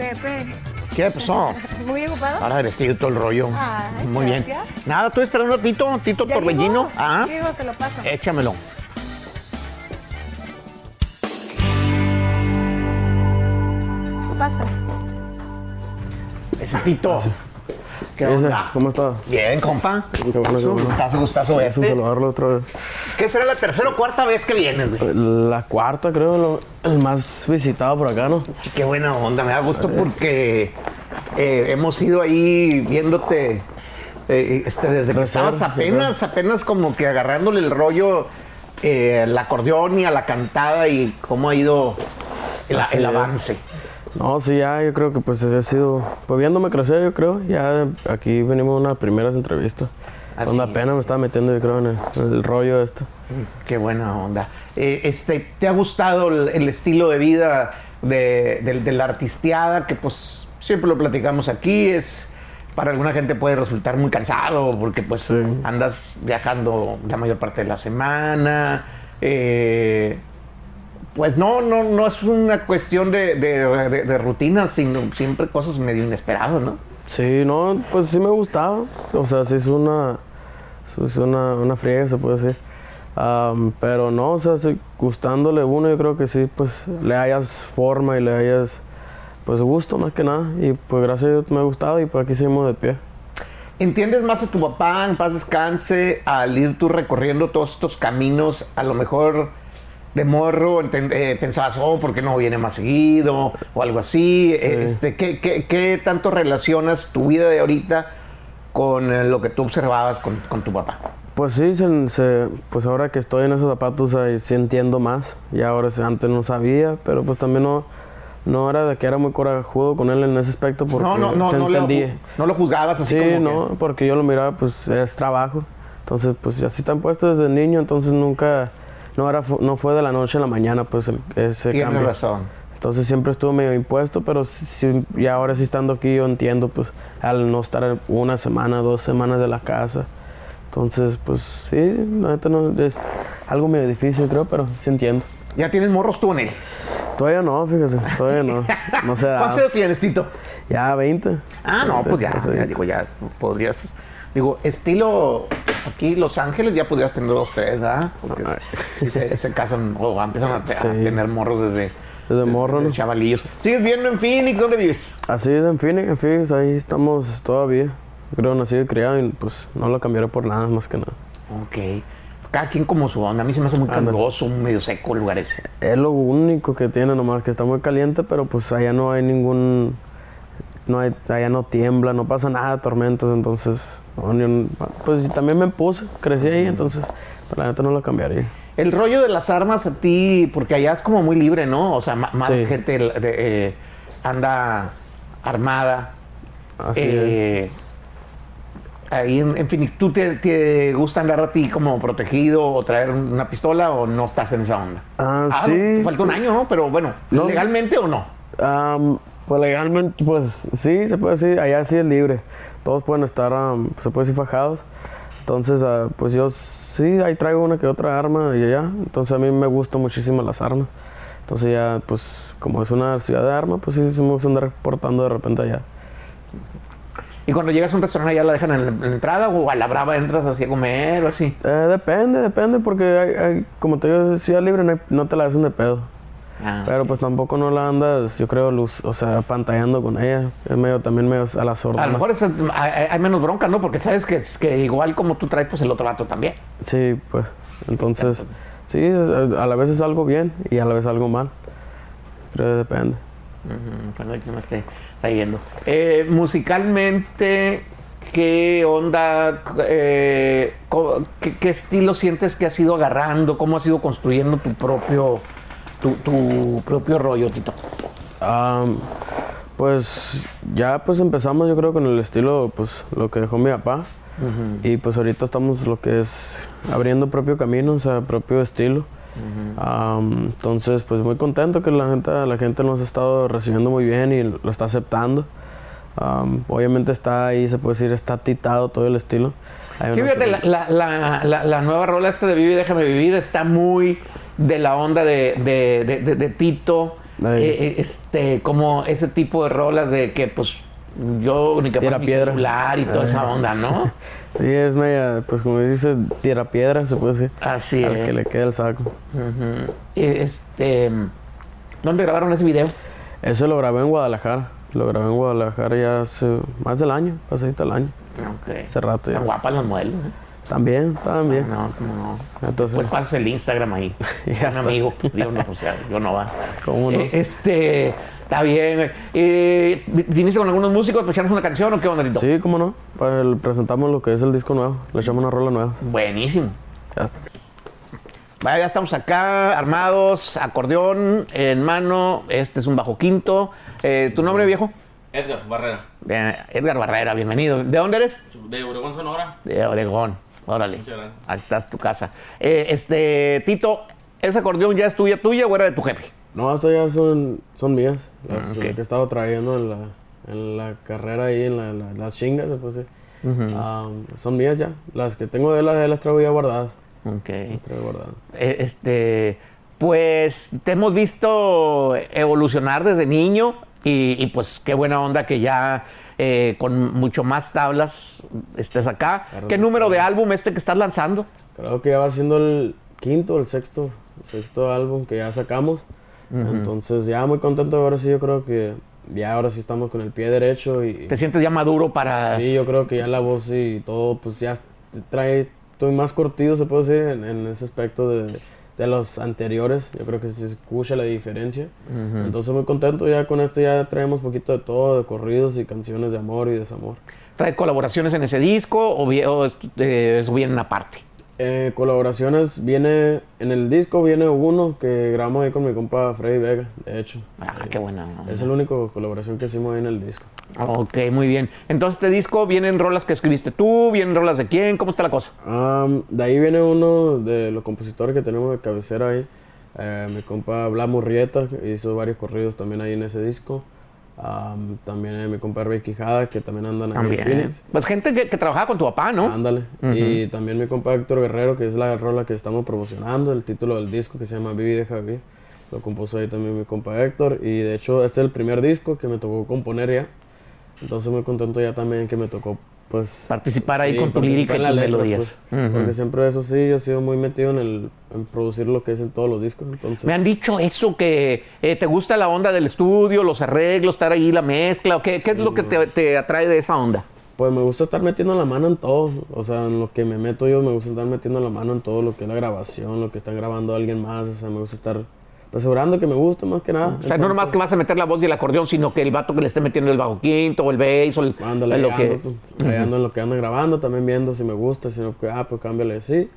Pepe. ¿Qué pasó? Muy ocupado. Ahora vestido todo el rollo. Ay, Muy bien. gracias. Nada, estoy esperando a Tito, Tito ¿Ya Torbellino. llegó? Ah, Llegó, te lo paso. échamelo. Pasa. Ese Tito. ¿Qué Ese, onda? ¿Cómo está? Bien, compa. Qué bueno, qué Gustazo, bueno. gustazo, gustazo Es un verte. saludarlo otra vez. ¿Qué será la tercera o cuarta vez que vienes, güey? La cuarta, creo, lo- el más visitado por acá, ¿no? Qué buena onda, me da gusto porque eh, hemos ido ahí viéndote eh, este, desde que estabas apenas, apenas como que agarrándole el rollo eh, al acordeón y a la cantada y cómo ha ido el, es. No, sí, ya, yo creo que pues he sido, pues viéndome crecer, yo creo, ya aquí venimos a unas primeras entrevistas. Así Donde es. apenas me estaba metiendo, yo creo, en el, en el rollo este. Qué buena onda. Eh, este, ¿Te ha gustado el, el estilo de vida de, del- de la artisteada? Que pues siempre lo platicamos aquí, es para alguna gente puede resultar muy cansado porque pues Sí. andas viajando la mayor parte de la semana. eh, pues no, no, no es una cuestión de, de- de- de rutina, sino siempre cosas medio inesperadas, ¿no? Sí, no, pues sí me gustaba. O sea, sí es una, es una, una friega, se puede decir. Pero no, o sea, sí, gustándole uno, yo creo que sí, pues le hayas forma y le hayas, pues gusto más que nada. Y pues gracias a Dios me ha gustado y pues aquí seguimos de pie. ¿Entiendes más a tu papá, en paz descanse, al ir tú recorriendo todos estos caminos, a lo mejor de morro, eh, pensabas, oh, ¿por qué no viene más seguido? O algo así. Eh, Este, ¿qué, qué, qué tanto relacionas tu vida de ahorita con eh, lo que tú observabas con, con tu papá? Pues sí, se- se- pues ahora que estoy en esos zapatos ahí sí entiendo más. Y ahora sí, antes no sabía, pero pues también no, no era de que era muy corajudo con él en ese aspecto porque No, no, no, se no, lo, no lo juzgabas así Sí, como que- no, porque yo lo miraba, pues es trabajo. Entonces, pues así están puestos desde niño, entonces nunca, no, era, no fue de la noche a la mañana, pues el- ese Tienes cambio. razón. Entonces siempre estuvo medio impuesto, pero sí, y ahora sí estando aquí yo entiendo, pues al no estar una semana, dos semanas de la casa. Entonces, pues sí, la neta no, es algo medio difícil creo, pero sí entiendo. ¿Ya tienes morros tú en él? Todavía no, fíjese, todavía no. No se da. ¿Cuántos años tienes, Tito? Ya 20. Ah, no, pues ya, ya 20. digo, ya podrías. Digo, estilo aquí Los Ángeles ya podrías tener dos, tres, ¿verdad? Porque si se, se casan o empiezan a, tener morros desde, Desde morro, desde chavalillos. ¿Sigues viendo en Phoenix? ¿Dónde vives? Así es, en Phoenix, en Phoenix, ahí estamos todavía. Creo nacido y criado y pues no lo cambiaré por nada más que nada. Ok. Cada quien como su onda. A mí se me hace muy caluroso, medio seco el lugar ese. Es lo único que tiene nomás, que está muy caliente, pero pues allá no hay ningún... No hay, allá no tiembla, no pasa nada de tormentas, entonces... un- pues también me puse, crecí ahí, entonces... Pero la neta no lo cambiaría. El rollo de las armas a ti, porque allá es como muy libre, ¿no? O sea, más Sí. gente de- eh, anda armada. Así Eh, Ahí en, en Phoenix, ¿tú te, te gusta andar a ti como protegido o traer una pistola o no estás en esa onda? Ah, no, sí, falta un sí. año, ¿no? Pero bueno, No. ¿legalmente o no? Am, pues legalmente, pues sí, se puede decir, allá sí es libre. Todos pueden estar, am, se puede decir, fajados. Entonces, ah, pues yo sí, ahí traigo una que otra arma y allá. Entonces a mí me gustan muchísimo las armas. Entonces ya, pues como es una ciudad de armas, pues sí, sí me gusta andar portando de repente allá. Y cuando llegas a un restaurante, ¿ya la dejan en la, en la entrada o a la brava entras así a comer o así? Eh, depende, depende, porque hay, hay- como te digo, es ciudad libre, no, hay- no te la hacen de pedo. Ah, Pero pues tampoco no la andas, yo creo, luz, o sea, pantallando con ella. Es medio, también medio a la sorda. a lo mejor es- hay, hay menos bronca, ¿no? Porque sabes que, que igual como tú traes, pues el otro vato también. Sí, pues. Entonces, sí, a la vez es algo bien y a la vez algo mal. Creo que depende. Ujú, Para que no esté está yendo. Eh, musicalmente, ¿qué onda? eh, qué, qué estilo sientes que has ido agarrando? ¿Cómo has ido construyendo tu propio, tu, tu propio rollo, Tito? Am, pues ya pues empezamos yo creo con el estilo, pues lo que dejó mi papá. Y pues ahorita estamos lo que es abriendo propio camino, o sea, propio estilo. Am, entonces, pues muy contento que la gente, la gente nos ha estado recibiendo muy bien y lo está aceptando. Am, obviamente está ahí, se puede decir, está titado todo el estilo. Sí, fíjate, la, la- la- la- la nueva rola esta de Vive y Déjame Vivir está muy de la onda de, de- de- de- de Tito. Eh, eh, este, como ese tipo de rolas de que, pues, yo ni que Tira piedra. celular y toda esa onda, ¿no? Sí, es media, pues como dice, tira piedra, se puede decir. Así Al es. que le quede el saco. Eh, Este, ¿dónde grabaron ese video? Eso lo grabé en Guadalajara. Lo grabé en Guadalajara ya hace más del año, pasadito el año. Ok. Hace rato ya. Tan guapas las modelos. ¿eh? También, también. No, cómo no. Entonces, Pues pasas el Instagram ahí. Ya Un está. amigo. Yo no, sea, yo no va. ¿Cómo no? Eh, este, está bien. güey. Eh, ¿Viniste con algunos músicos echarnos una canción o qué onda, sí, cómo no. Para el- presentamos lo que es el disco nuevo. Le echamos una rola nueva. Buenísimo. Ya está. Vaya, ya estamos acá, armados, acordeón en mano. Este es un bajo quinto. Eh, ¿Tu nombre, viejo? Edgar Barrera, Edgar Barrera, bienvenido. ¿De dónde eres? de Obregón, Sonora. De Oregón. Órale. Aquí estás tu casa. Eh, este, Tito, ¿ese acordeón ya es tuya, tuya o era de tu jefe? No, estas ya son, son mías. Las, Ah, las que he estado trayendo en la, en la carrera ahí, en la, la, la chinga, se puede decir. Ah, son mías ya. Las que tengo de las, de las traigo ya guardadas. Ok. Las traigo guardadas. Eh, Este, pues te hemos visto evolucionar desde niño y, y, pues qué buena onda que ya eh, con mucho más tablas estés acá. Claro. ¿Qué número de álbum este que estás lanzando? Creo que ya va siendo el quinto, el sexto, el sexto álbum que ya sacamos. Entonces ya muy contento ahora sí, yo creo que ya ahora sí estamos con el pie derecho y ¿Te sientes ya maduro para...? sí, yo creo que ya la voz y todo pues ya trae, estoy más cortido se puede decir en, en ese aspecto de, de los anteriores, yo creo que se escucha la diferencia. Entonces muy contento ya con esto ya traemos poquito de todo, de corridos y canciones de amor y desamor. ¿Traes colaboraciones en ese disco o, vi- o es- eh, eso viene aparte? Eh, colaboraciones, viene, en el disco viene uno que grabamos ahí con mi compa Freddy Vega, de hecho. Ah, qué buena. onda. Es la única colaboración que hicimos ahí en el disco. Ok, muy bien. Entonces, este disco, ¿vienen rolas que escribiste tú? ¿Vienen rolas de quién? ¿Cómo está la cosa? Am, de ahí viene uno de los compositores que tenemos de cabecera ahí. Eh, mi compa Blas Murrieta, hizo varios corridos también ahí en ese disco. Am, también eh, mi compa Rey Quijada, que también andan aquí en También. Phoenix. Pues gente que, que trabajaba con tu papá, ¿no? Ándale. Y también mi compa Héctor Guerrero, que es la rola que estamos promocionando, el título del disco que se llama Vivi Deja Vivir. Lo compuso ahí también mi compa Héctor. Y de hecho, este es el primer disco que me tocó componer ya. Entonces muy contento ya también que me tocó, pues... Participar ahí sí, con tu lírica y tus letra, melodías. pues. Porque siempre eso sí, yo he sido muy metido en, el, en producir lo que es en todos los discos. Entonces, Me han dicho eso, que eh, te gusta la onda del estudio, los arreglos, estar ahí, la mezcla. ¿o ¿Qué, qué es lo que te, te atrae de esa onda? pues me gusta estar metiendo la mano en todo. O sea, en lo que me meto yo, me gusta estar metiendo la mano en todo lo que es la grabación, lo que está grabando alguien más. O sea, me gusta estar asegurando que me gusta más que nada. O sea, no nomás que vas a meter la voz y el acordeón, sino que el vato que le esté metiendo el bajo quinto o el bass o el, Ándale, lo ahí que... ando, pues, ando en lo que ando grabando, también viendo si me gusta, si no, que, ah, pues cámbiale así.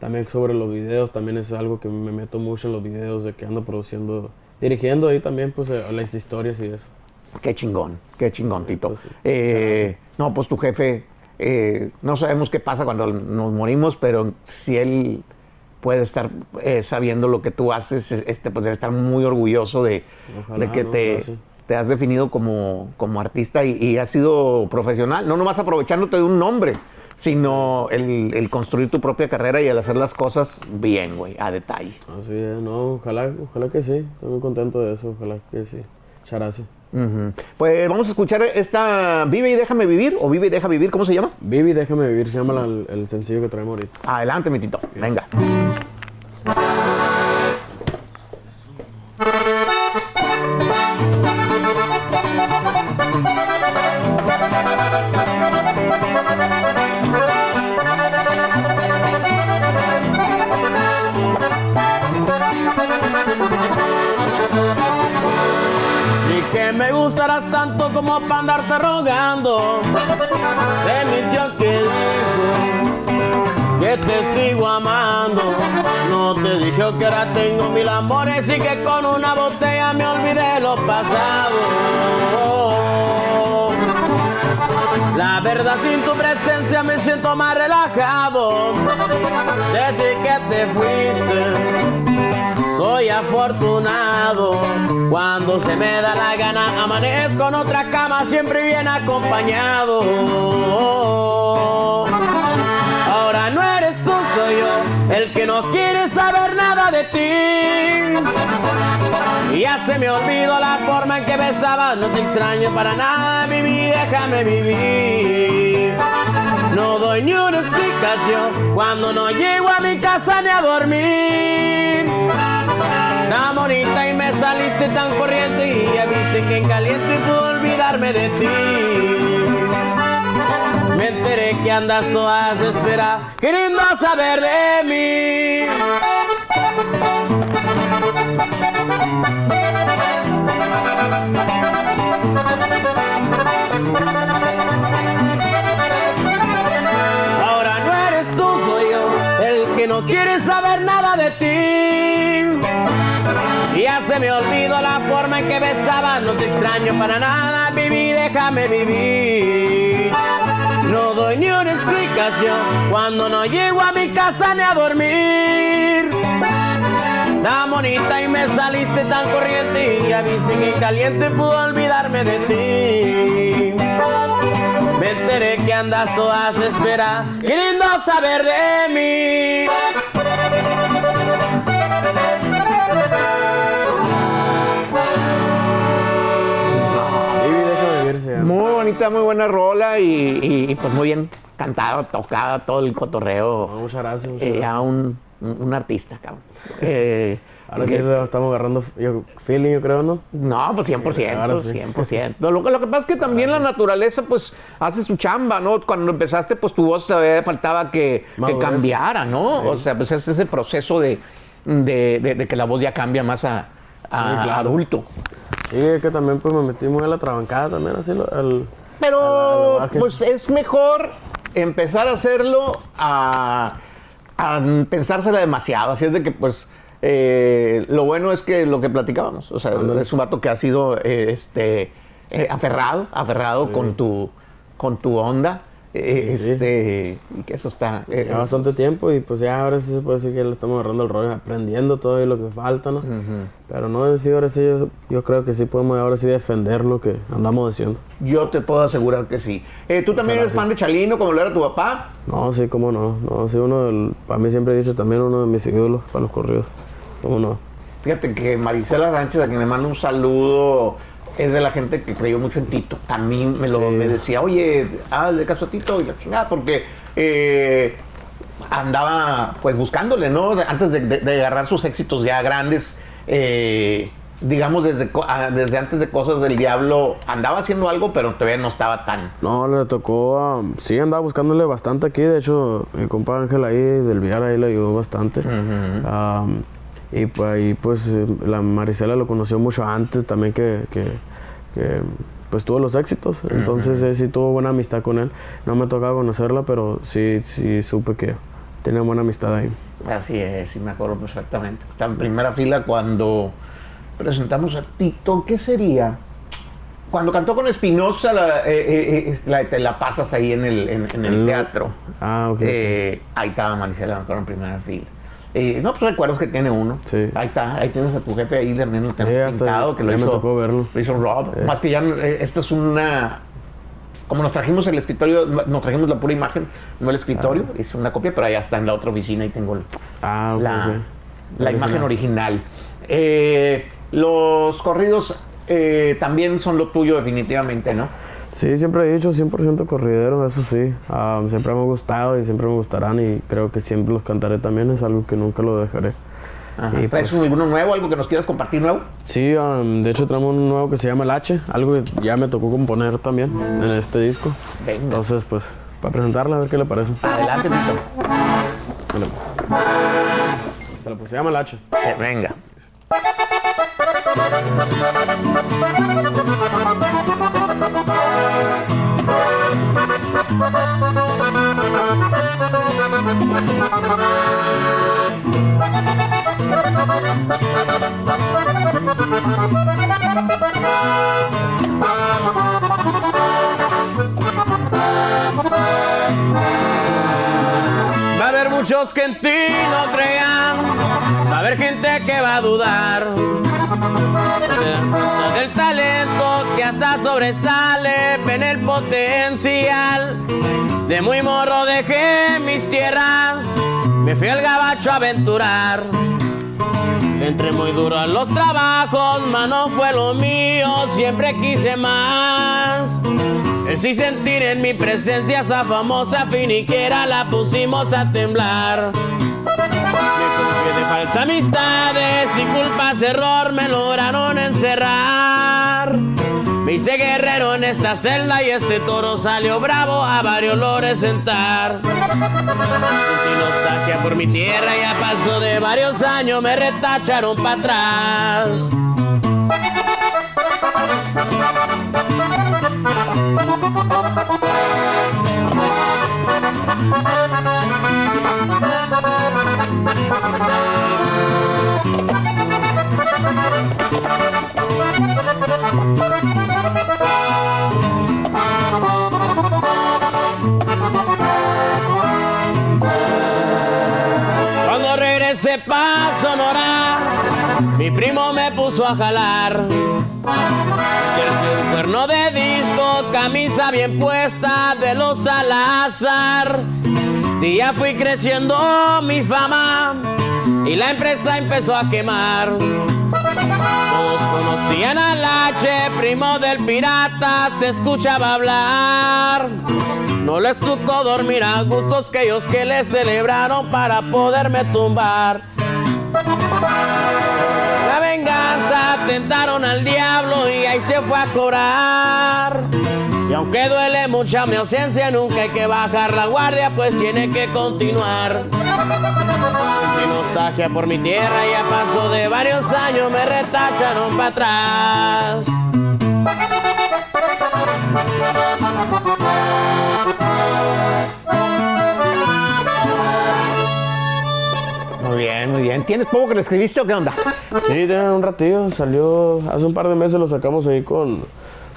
También sobre los videos, también es algo que me meto mucho en los videos de que ando produciendo, dirigiendo ahí también, pues, eh, las historias y eso. Qué chingón, qué chingón, Tito. Pues. Eh, no, pues tu jefe, eh, no sabemos qué pasa cuando nos morimos, pero si él puede estar eh, sabiendo lo que tú haces, es- este, pues debe estar muy orgulloso de, Ojalá, de que ¿no? te, sí. te has definido como, como artista y, y has sido profesional, no nomás aprovechándote de un nombre, sino el, el construir tu propia carrera y el hacer las cosas bien, güey, a detalle. Así es, no, ojalá, ojalá que sí, estoy muy contento de eso, ojalá que sí. Muchas gracias. Pues vamos a escuchar esta Vive y déjame vivir, o Vive y deja vivir, ¿cómo se llama? Vivi, déjame vivir, se llama la- el, el sencillo que traemos ahorita. Adelante, mi Tito, venga. Que ahora tengo mil amores y que con una botella me olvidé lo pasado. La verdad sin tu presencia me siento más relajado. Desde que te fuiste. Soy afortunado cuando se me da la gana amanezco en otra cama siempre bien acompañado. Ahora no eres el que no quiere saber nada de ti. Ya se me olvidó la forma en que besabas, no te extraño para nada, viví, déjame vivir. No doy ni una explicación cuando no llego a mi casa ni a dormir. Tan bonita y me saliste tan corriente y ya viste que en caliente puedo olvidarme de ti. Que andas todas espera queriendo saber de mí. Ahora no eres tú, soy yo, el que no quiere saber nada de ti. Ya se me olvidó la forma en que besaba, no te extraño para nada, viví, déjame vivir. No doy ni una explicación cuando no llego a mi casa ni a dormir. Tan bonita y me saliste tan corriente y ya viste que caliente pudo olvidarme de ti. Me enteré que andas todas espera, queriendo saber de mí. Muy bonita, muy buena rola y, y- y, pues muy bien cantada, tocada, todo el cotorreo. Muchas gracias. muchas Eh, gracias. a un, un- un artista, cabrón. Eh, Ahora que- sí lo estamos agarrando yo, feeling, yo creo, ¿no? No, pues 100%, Ahora sí. 100%. Lo, lo que pasa es que también la naturaleza, pues, hace su chamba, ¿no? Cuando empezaste, pues, tu voz todavía faltaba que, cambiara, ¿no? O sea, pues, es ese proceso de, de, de- de que la voz ya cambia más a, a Sí, claro. adulto. Sí, es que también pues me metí muy a la trabancada también, así, lo- al... Pero, pues, es mejor empezar a hacerlo a, a pensársela demasiado. Así es de que, pues, eh, lo bueno es que lo que platicábamos, o sea, Ándale. es un vato que ha sido, eh, este, eh, aferrado, aferrado con tu, con tu onda, Sí, sí. este, y que eso está... eh, Ya bastante tiempo y pues ya ahora sí se puede decir que le estamos agarrando el rollo, aprendiendo todo y lo que falta, ¿no? Pero no, sí, ahora sí, yo, yo creo que sí podemos ahora sí defender lo que andamos diciendo. yo te puedo asegurar que sí. Eh, ¿Tú también eres fan de Chalino, como lo era tu papá? No, sí, cómo no. No, sí, uno del, para mí siempre he dicho también uno de mis ídolos para los corridos. ¿Cómo no? Fíjate que Marisela Sánchez, a quien le mando un saludo, es de la gente que creyó mucho en Tito. A mí me, lo, Sí. me decía, oye, hazle caso a Tito y la chingada, porque eh, andaba pues buscándole, ¿no? Antes de, de- de agarrar sus éxitos ya grandes, eh, digamos desde, ah, desde antes de Cosas del Diablo, andaba haciendo algo, pero todavía no estaba tan... No, le tocó a... Sí, andaba buscándole bastante aquí. De hecho, mi compa Ángel ahí, del Villar, ahí le ayudó bastante. Am, y pues ahí, pues, eh, la Marisela lo conoció mucho antes también que... que- que, pues tuvo los éxitos, entonces eh, sí tuvo buena amistad con él. No me tocaba conocerla, pero sí, sí supe que tenía buena amistad ahí. Así es, sí me acuerdo perfectamente. Estaba en primera fila cuando presentamos a Tito. ¿Qué sería? Cuando cantó con Espinosa, la, eh, la- te la pasas ahí en el, en, en el El- teatro. Ah, ok. Ahí estaba Marisela, me acuerdo, en primera fila. Eh, no, pues recuerdos que tiene uno. Sí. Ahí está, ahí tienes a tu jefe, ahí también lo tenemos pintado, que lo ya me hizo, tocó verlo. lo hizo Rob. Más que ya, eh, esta es una... Como nos trajimos el escritorio, nos trajimos la pura imagen, no el escritorio, es una copia, pero allá está en la otra oficina y tengo Ah, la, la imagen original. Eh, los corridos eh, también son lo tuyo definitivamente, ¿no? Sí, siempre he dicho 100% corridero, eso sí. Ah, siempre me ha gustado y siempre me gustarán y creo que siempre los cantaré también, es algo que nunca lo dejaré. Ajá. Y ¿Traes pues- alguno nuevo, algo que nos quieras compartir nuevo? Sí, um, de hecho tenemos un nuevo que se llama El H, algo que ya me tocó componer también en este disco. Venga. Entonces, pues, para presentarla, a ver qué le parece. Adelante, Tito. Pues se llama El H. Eh, venga. Va a haber muchos que en ti no crean, va a haber gente que va a dudar. Sobresale, ven el potencial. De muy morro dejé mis tierras, me fui al gabacho a aventurar. Entré muy duro a los trabajos, mano fue lo mío, siempre quise más. Sí sentir en mi presencia esa famosa finiquera la pusimos a temblar. De falsas amistades y culpas, error me lograron encerrar. Hice guerrero en esta celda y este toro salió bravo a varios lores sentar. Sentí nostalgia por mi tierra, ya pasó de varios años, me retacharon para atrás. Cuando regresé pa' Sonora, mi primo me puso a jalar. El cuerno de disco, camisa bien puesta de los Salazar. Y ya fui creciendo mi fama y la empresa empezó a quemar. Todos conocían al H, primo del pirata, se escuchaba hablar. No les tocó dormir a gustos que ellos que les celebraron para poderme tumbar. La venganza tentaron al diablo y ahí se fue a cobrar. Y aunque duele mucha mi ausencia, nunca hay que bajar la guardia, pues tiene que continuar. Mi nostalgia por mi tierra ya pasó de varios años, me retacharon para atrás. Muy bien, muy bien. ¿Tienes poco que le escribiste o qué onda? Sí, tiene un ratillo, salió hace un par de meses, lo sacamos ahí con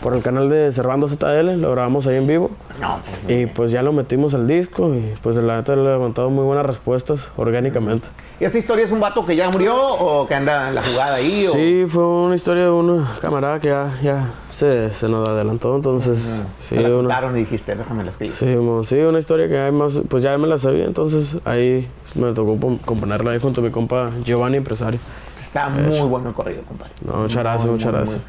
por el canal de Servando ZL, lo grabamos ahí en vivo. No, Y pues ya lo metimos al disco y pues la neta le ha levantado muy buenas respuestas orgánicamente. ¿Y esta historia es un vato que ya murió o que anda en la jugada ahí? O... Sí, fue una historia de una camarada que ya, ya se, se nos adelantó, entonces sí, Te la una, contaron y dijiste, déjame la escribir. sí, sí, una historia que hay más, pues ya me la sabía, entonces ahí me tocó componerla ahí junto a mi compa Giovanni, empresario. Está muy bueno el corrido, compadre. No, muchas gracias, muchas gracias.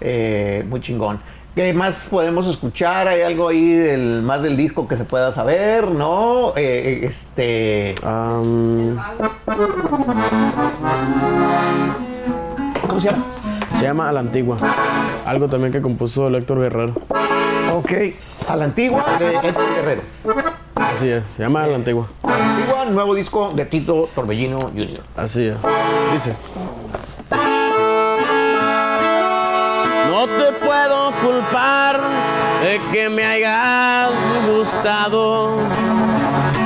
Muy, eh, muy chingón. ¿Qué más podemos escuchar? ¿Hay algo ahí del, más del disco que se pueda saber? ¿No? Eh, este. Am, ¿Cómo se llama? se llama A la Antigua, algo también que compuso el Héctor Guerrero. Ok. A la antigua de Héctor Guerrero. Así es, se llama A la Antigua. A la antigua, nuevo disco de Tito Torbellino Jr. Así es. Dice. Te puedo culpar de que me hayas gustado.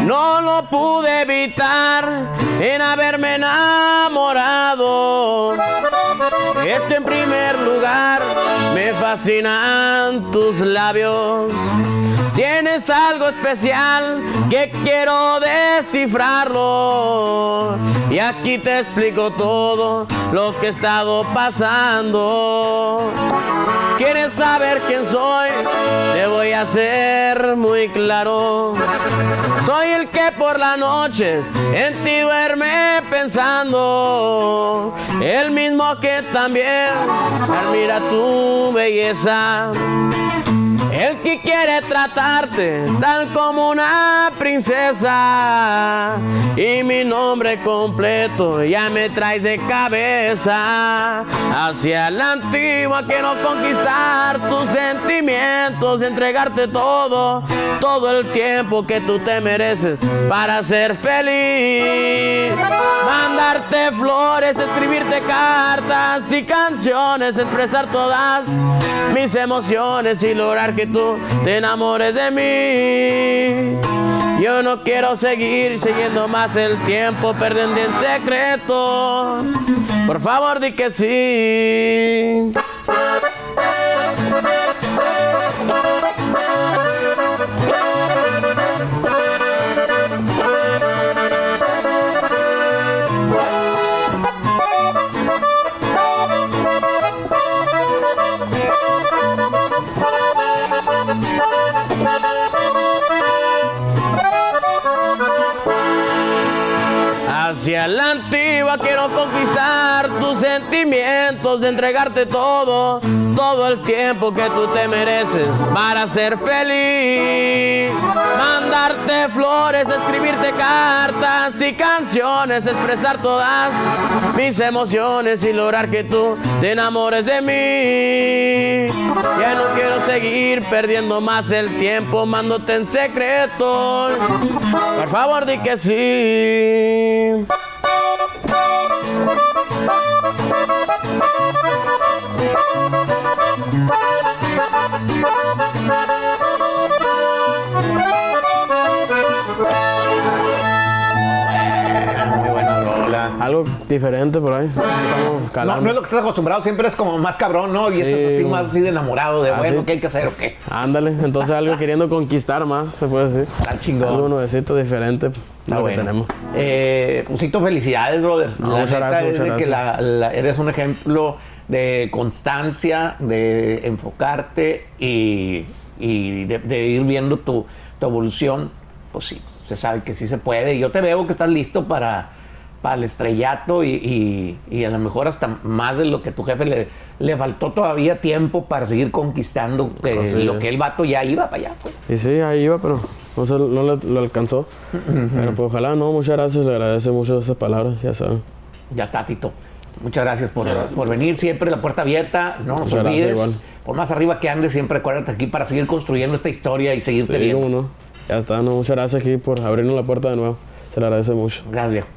No lo pude evitar en haberme enamorado. Es que en primer lugar me fascinan tus labios. Tienes algo especial que quiero descifrarlo. Y aquí te explico todo lo que he estado pasando. ¿Quieres saber quién soy? Te voy a hacer muy claro. Soy el que por las noches en ti duerme pensando. El mismo que también admira tu belleza. El que quiere tratarte tal como una princesa. Y mi nombre completo ya me traes de cabeza. Hacia la antigua quiero conquistar tus sentimientos, entregarte todo, todo el tiempo que tú te mereces para ser feliz. Mandarte flores, escribirte cartas y canciones, expresar todas mis emociones y lograr que te enamores de mí. Yo no quiero seguir siguiendo más el tiempo perdiendo en secreto. Por favor, di que sí. Quiero conquistar tus sentimientos, entregarte todo, todo el tiempo que tú te mereces para ser feliz. Mandarte flores, escribirte cartas y canciones, expresar todas mis emociones y lograr que tú te enamores de mí. Ya no quiero seguir perdiendo más el tiempo, mándote en secreto. Por favor, di que sí. Muy Algo diferente por ahí. Estamos No, no es lo que estás acostumbrado, siempre es como más cabrón, ¿no? Y Sí. estás así más así de enamorado, de Ah, bueno, sí. ¿qué hay que hacer o qué? Ándale, entonces algo queriendo conquistar más, se puede decir. Está chingón. Algo nuevecito, diferente. Está bueno. tenemos. Eh, Pusito, felicidades, brother. No, la muchas gracias, es de que la- la- eres un ejemplo de constancia, de enfocarte y, y de, de ir viendo tu, tu evolución. Pues sí, se sabe que sí se puede. Y yo te veo que estás listo para, para el estrellato y, y- y a lo mejor hasta más de lo que tu jefe le, le faltó todavía tiempo para seguir conquistando eh, lo que el vato ya iba para allá. Pues. Y sí, ahí iba, pero no, se, no lo, lo alcanzó. Pero pues ojalá, no, muchas gracias, le agradece mucho esas palabras, ya saben. Ya está, Tito. Muchas gracias por, Muchas gracias. por venir. Siempre la puerta abierta. No nos olvides. igual. Por más arriba que andes, siempre acuérdate aquí para seguir construyendo esta historia y seguirte Sí, viendo. no. Ya está, no, muchas gracias aquí por abrirnos la puerta de nuevo. Se le agradece mucho. Gracias, viejo.